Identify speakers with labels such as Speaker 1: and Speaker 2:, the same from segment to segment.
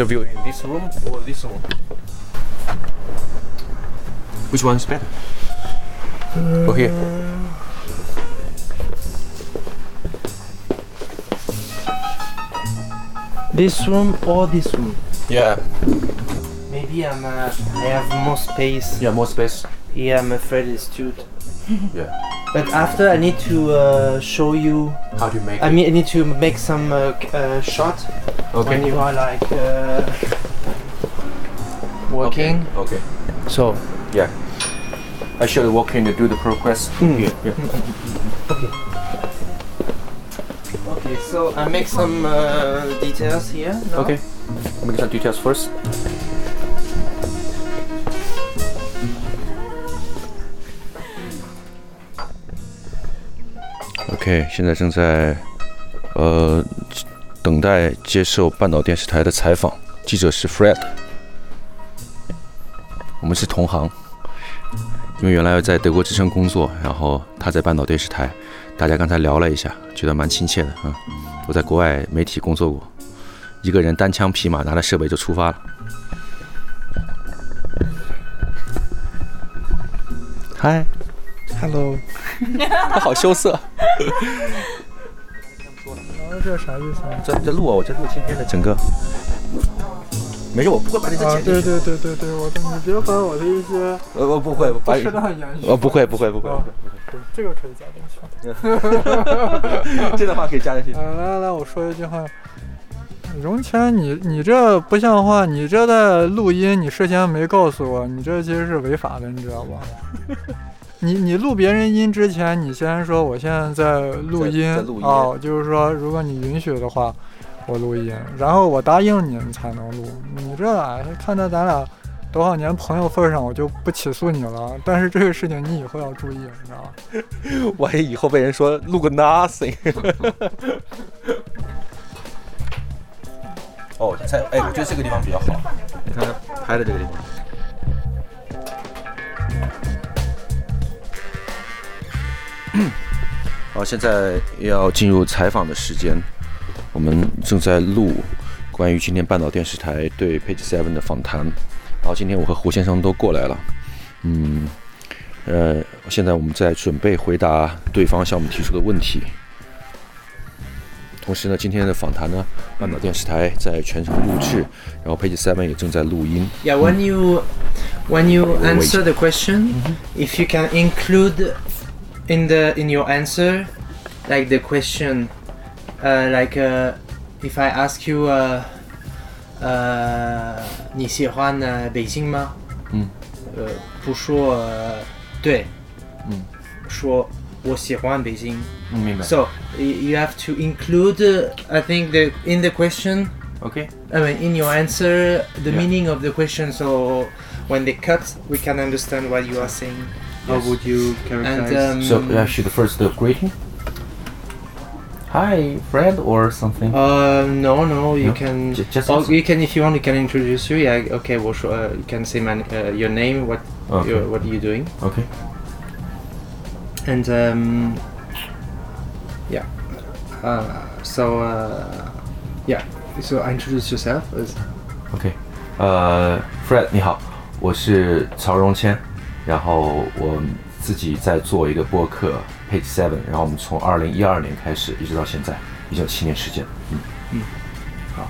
Speaker 1: interview in this room or this room? Which one is better? Or here?
Speaker 2: This room or this room?
Speaker 1: Yeah.
Speaker 2: Maybe I'm. Uh, I have more space.
Speaker 1: Yeah, more space.
Speaker 2: Yeah, I'm afraid it's too.
Speaker 1: Yeah.
Speaker 2: But after, I need to uh, show you.
Speaker 1: How do you make
Speaker 2: I
Speaker 1: it?
Speaker 2: mean, I need to make some uh, uh, shot when you are like uh, working.
Speaker 1: Okay. okay.
Speaker 2: So
Speaker 1: Yeah. I should walk in to do the progress. Here. Yeah.
Speaker 2: okay, Okay. so I make some uh, details here. now.
Speaker 1: Okay. Make some details first. OK，现在正在呃等待接受半岛电视台的采访，记者是 Fred，我们是同行，因为原来在德国之声工作，然后他在半岛电视台，大家刚才聊了一下，觉得蛮亲切的啊、嗯。我在国外媒体工作过，一个人单枪匹马拿着设备就出发了。嗨，
Speaker 3: Hello，
Speaker 1: 他好羞涩。
Speaker 3: 啊，这啥意思啊？
Speaker 1: 在在录啊，我在录今天的整个。没事，我不会把你这
Speaker 3: 啊，
Speaker 1: 剪进去。
Speaker 3: 对对对对对，我懂，你别把我的一些
Speaker 1: 呃，我不会，把
Speaker 3: 不适当言语，
Speaker 1: 呃，不会，不会，不会。
Speaker 3: 这个可以加进去。
Speaker 1: 这段话可以加进去。
Speaker 3: 啊，来来来，我说一句话。荣谦，你你这不像话，你这在录音，你事先没告诉我，你这其实是违法的，你知道吧？你你录别人音之前，你先说我现在在录音哦，就是说如果你允许的话，我录音，然后我答应你，你才能录。你这哎看在咱俩多少年朋友份上，我就不起诉你了。但是这个事情你以后要注意，你知道吧？
Speaker 1: 万一以后被人说录个 nothing。哦，才哎，我觉得这个地方比较好。你看他拍的这个地方。好，现在要进入采访的时间，我们正在录关于今天半岛电视台对 Page Seven 的访谈。然后今天我和胡先生都过来了，嗯，呃，现在我们在准备回答对方向我们提出的问题。同时呢，今天的访谈呢，半岛电视台在全程录制，然后 Page Seven 也正在录音。
Speaker 2: Yeah, when you when you answer the question, if you can include in the in your answer, like the question, uh, like uh, if I ask you, uh, 呃，你喜欢呃北京吗？
Speaker 1: 嗯。
Speaker 2: 呃，不说呃对，
Speaker 1: 嗯，
Speaker 2: 说我喜欢北京。
Speaker 1: 嗯，明白。
Speaker 2: So y- you have to include, uh, I think, the in the question
Speaker 1: OK，
Speaker 2: I mean, in your answer, the
Speaker 1: Yeah.
Speaker 2: meaning of the question, so when they cut, we can understand what you are saying.
Speaker 4: How
Speaker 1: Yes.
Speaker 4: would you
Speaker 2: And
Speaker 4: characterize?
Speaker 2: um,
Speaker 1: so uh, should first the greeting. Hi, friend, or something.
Speaker 2: uh, no, no, you
Speaker 1: No?
Speaker 2: can.
Speaker 1: Ju- just
Speaker 2: oh,
Speaker 1: answer.
Speaker 2: you can if you want. You can introduce you. Yeah. Okay. Well, sure, uh, you can say my, uh, your name. What
Speaker 1: Okay.
Speaker 2: your, what are you doing?
Speaker 1: OK，
Speaker 2: And um, yeah. Uh, so uh, yeah. So introduce yourself. As,
Speaker 1: OK，呃，Fred 你好，我是曹荣谦， 然后我自己在做一个播客 Page Seven，然后我们从二零一二年开始一直到现在，已经有七年时间。嗯嗯，好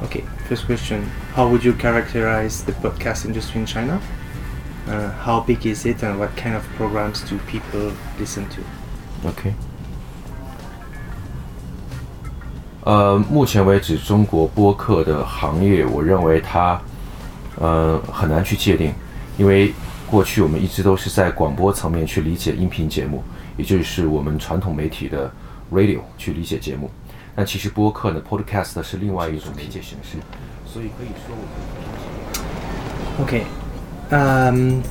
Speaker 2: Okay, first question. How would you characterize the podcast industry in China? Uh, how big is it and what kind of programs do people listen to?
Speaker 1: OK，呃，目前为止，中国播客的行业，我认为它呃很难去界定，因为过去我们一直都是在广播层面去理解音频节目，也就是我们传统媒体的 radio 去理解节目。但其实播客呢，podcast 是另外一种媒介形式，所以可以说我们
Speaker 2: Okay. Um,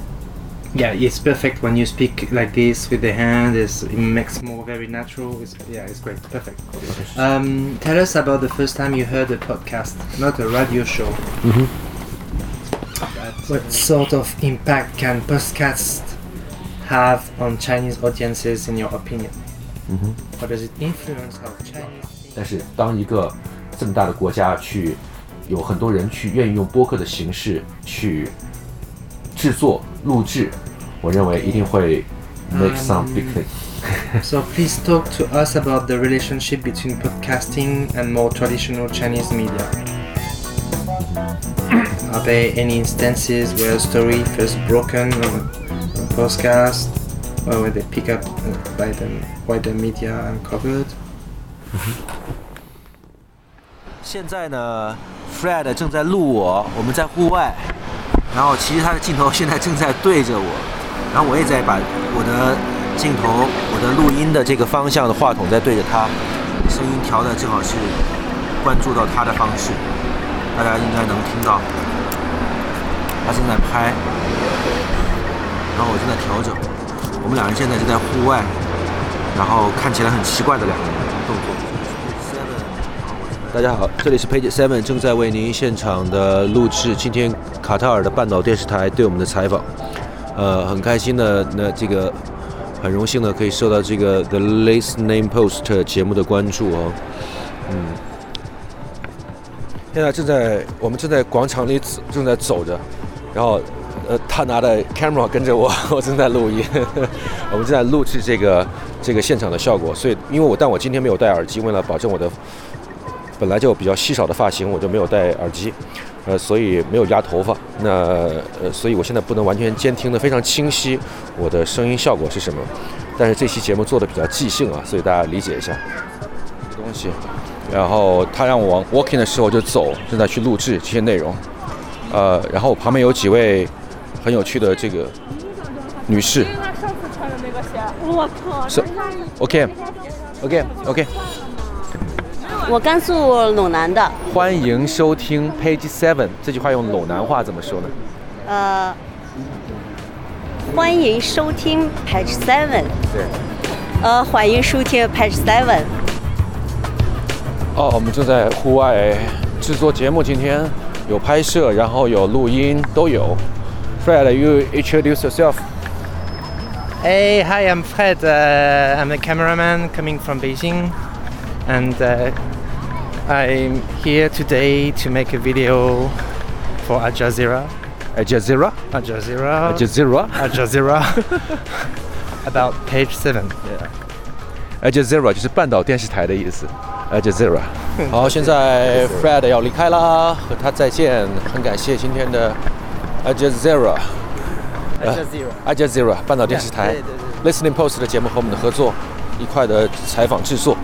Speaker 2: yeah, it's perfect when you speak like this with the hand. It's, it makes more very natural. It's, yeah, it's great. Perfect. Um, tell us about the first time you heard a podcast, not a radio show. What sort of impact can podcasts have on Chinese audiences, in your opinion? How does it influence how Chinese?
Speaker 1: 但是当一个这么大的国家去 有很多人去愿意用播客的形式去制作录制，我认为一定会 make some big thing。
Speaker 2: So please talk to us about the relationship between podcasting and more traditional Chinese media. Are there any instances where a story first broken on a podcast, or where they pick up by the wider media and covered?
Speaker 1: 现在呢，Fred 正在录我，我们在户外，然后其实他的镜头现在正在对着我，然后我也在把我的镜头、我的录音的这个方向的话筒在对着他，声音调的正好是关注到他的方式，大家应该能听到，他正在拍，然后我正在调整，我们两人现在就在户外，然后看起来很奇怪的两个人动作。大家好，这里是 Page Seven，正在为您现场的录制今天卡塔尔的半岛电视台对我们的采访。呃，很开心的，那这个很荣幸的可以受到这个 The Last Name Post 节目的关注哦。嗯，现在正在我们正在广场里走正在走着，然后呃，他拿着 camera 跟着我，我正在录音，我们正在录制这个这个现场的效果。所以，因为我但我今天没有戴耳机，为了保证我的本来就比较稀少的发型，我就没有戴耳机，呃，所以没有压头发。那呃，所以我现在不能完全监听的非常清晰我的声音效果是什么。但是这期节目做的比较即兴啊，所以大家理解一下这个东西。然后他让我 walking 的时候就走，正在去录制这些内容。呃，然后我旁边有几位很有趣的这个女士。
Speaker 4: 他上次穿的那个鞋，我靠！
Speaker 1: 是 OK OK OK，
Speaker 5: 我甘肃陇南的，
Speaker 1: 欢迎收听 Page Seven。这句话用陇南话怎么说呢？
Speaker 5: 呃，欢迎收听 Page Seven，
Speaker 1: 对。
Speaker 5: 呃，欢迎收听 Page Seven。
Speaker 1: 哦，我们正在户外制作节目，今天有拍摄，然后有录音，都有。Fred，you introduce yourself.
Speaker 2: Hey, hi, I'm Fred. Uh, I'm a cameraman coming from Beijing, and uh, I'm here today to make a video for Al Jazeera.
Speaker 1: Al Jazeera.
Speaker 2: Al Jazeera.
Speaker 1: Al Jazeera.
Speaker 2: Al Jazeera. about page seven.
Speaker 1: Al Jazeera 就是半岛电视台的意思。 Al Jazeera。好，现在 Fred 要离开啦，和他再见。很感谢今天的 Al Jazeera。
Speaker 2: Al Jazeera.
Speaker 1: Al Jazeera 半岛电视台 Listening Post 的节目和我们的合作，一块的采访制作。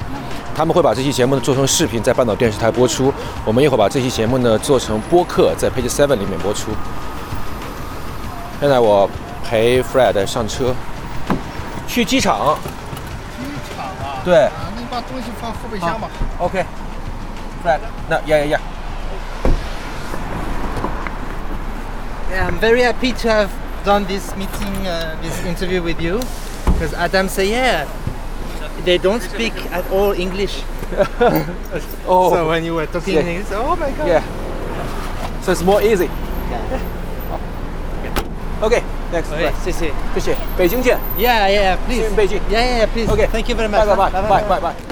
Speaker 1: 他们会把这期节目呢做成视频，在半岛电视台播出。我们一会把这期节目呢做成播客，在 Page Seven 里面播出。现在我陪 Fred 上车，去机场。
Speaker 6: 机场啊，
Speaker 1: 对
Speaker 6: 把东西放后备箱吧。
Speaker 1: ，OK，Fred，那呀呀呀，
Speaker 2: Yeah, I'm very happy to have done this meeting, uh, this interview with you, because Adam said, yeah, they don't speak at all English.
Speaker 1: Oh.
Speaker 2: So when you were talking in
Speaker 1: Yeah.
Speaker 2: English, oh my god.
Speaker 1: Yeah. So it's more easy. OK, thanks.
Speaker 2: Okay, see, see.
Speaker 1: 谢谢，北京见。
Speaker 2: Yeah, yeah, please.
Speaker 1: See you in Beijing.
Speaker 2: Yeah, yeah, yeah, please.
Speaker 1: Okay.
Speaker 2: Thank you very much.
Speaker 1: Bye bye bye
Speaker 2: Bye,
Speaker 1: bye bye bye.